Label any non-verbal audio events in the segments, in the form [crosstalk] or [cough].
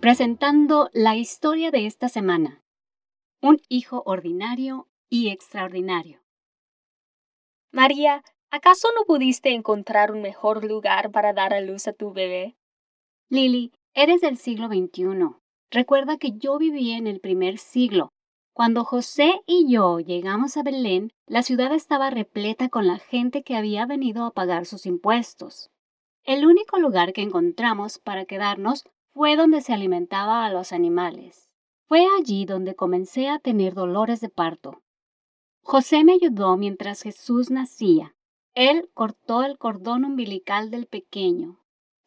Presentando la historia de esta semana. Un hijo ordinario y extraordinario. María, ¿acaso no pudiste encontrar un mejor lugar para dar a luz a tu bebé? Lily, eres del siglo XXI. Recuerda que yo viví en el primer siglo. Cuando José y yo llegamos a Belén, la ciudad estaba repleta con la gente que había venido a pagar sus impuestos. El único lugar que encontramos para quedarnos fue donde se alimentaba a los animales. Fue allí donde comencé a tener dolores de parto. José me ayudó mientras Jesús nacía. Él cortó el cordón umbilical del pequeño.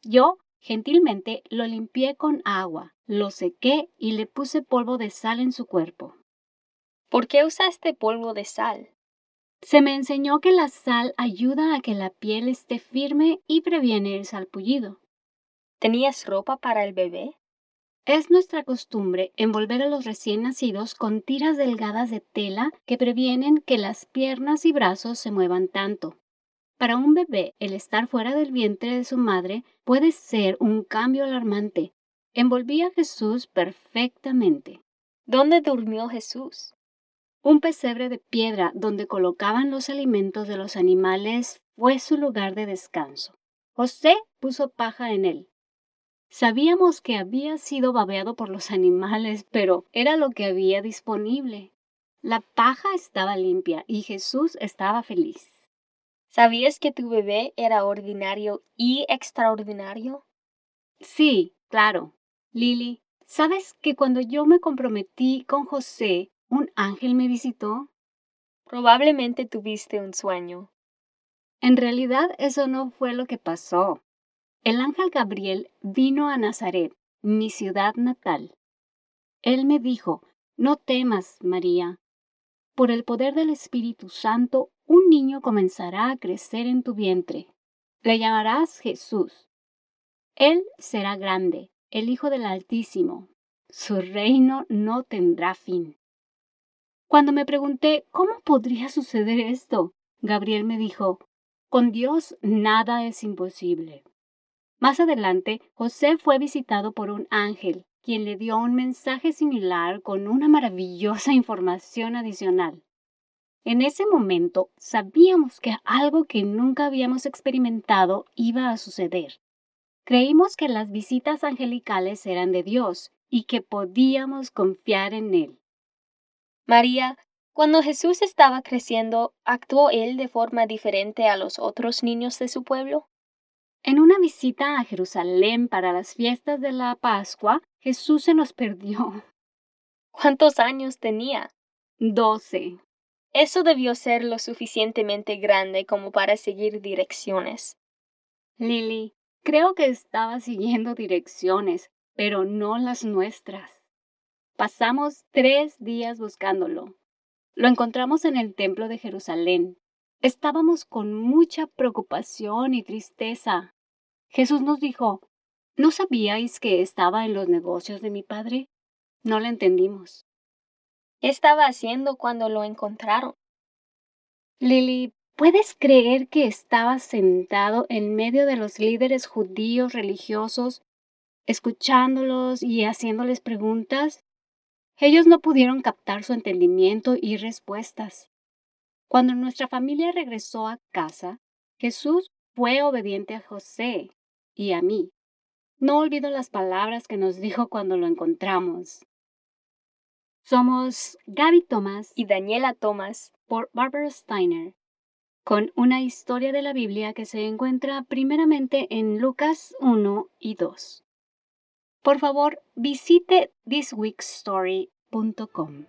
Yo, gentilmente, lo limpié con agua, lo sequé y le puse polvo de sal en su cuerpo. ¿Por qué usaste polvo de sal? Se me enseñó que la sal ayuda a que la piel esté firme y previene el salpullido. ¿Tenías ropa para el bebé? Es nuestra costumbre envolver a los recién nacidos con tiras delgadas de tela que previenen que las piernas y brazos se muevan tanto. Para un bebé, el estar fuera del vientre de su madre puede ser un cambio alarmante. Envolví a Jesús perfectamente. ¿Dónde durmió Jesús? Un pesebre de piedra donde colocaban los alimentos de los animales fue su lugar de descanso. José puso paja en él. Sabíamos que había sido babeado por los animales, pero era lo que había disponible. La paja estaba limpia y Jesús estaba feliz. ¿Sabías que tu bebé era ordinario y extraordinario? Sí, claro. Lily, ¿sabes que cuando yo me comprometí con José, un ángel me visitó? Probablemente tuviste un sueño. En realidad eso no fue lo que pasó. El ángel Gabriel vino a Nazaret, mi ciudad natal. Él me dijo, no temas, María. Por el poder del Espíritu Santo, un niño comenzará a crecer en tu vientre. Le llamarás Jesús. Él será grande, el Hijo del Altísimo. Su reino no tendrá fin. Cuando me pregunté cómo podría suceder esto, Gabriel me dijo, con Dios nada es imposible. Más adelante, José fue visitado por un ángel, quien le dio un mensaje similar con una maravillosa [laughs] información adicional. En ese momento sabíamos que algo que nunca habíamos experimentado iba a suceder. Creímos que las visitas angelicales eran de Dios y que podíamos confiar en Él. María, cuando Jesús estaba creciendo, ¿actuó Él de forma diferente a los otros niños de su pueblo? En una visita a Jerusalén para las fiestas de la Pascua, Jesús se nos perdió. ¿Cuántos años tenía? Doce. Eso debió ser lo suficientemente grande como para seguir direcciones. Lily, creo que estaba siguiendo direcciones, pero no las nuestras. Pasamos tres días buscándolo. Lo encontramos en el templo de Jerusalén. Estábamos con mucha preocupación y tristeza. Jesús nos dijo, ¿no sabíais que estaba en los negocios de mi padre? No le entendimos. ¿Qué estaba haciendo cuando lo encontraron? Lily, ¿puedes creer que estaba sentado en medio de los líderes judíos religiosos, escuchándolos y haciéndoles preguntas? Ellos no pudieron captar su entendimiento y respuestas. Cuando nuestra familia regresó a casa, Jesús fue obediente a José y a mí. No olvido las palabras que nos dijo cuando lo encontramos. Somos Gaby Thomas y Daniela Thomas por Barbara Steiner, con una historia de la Biblia que se encuentra primeramente en Lucas 1 y 2. Por favor, visite thisweekstory.com.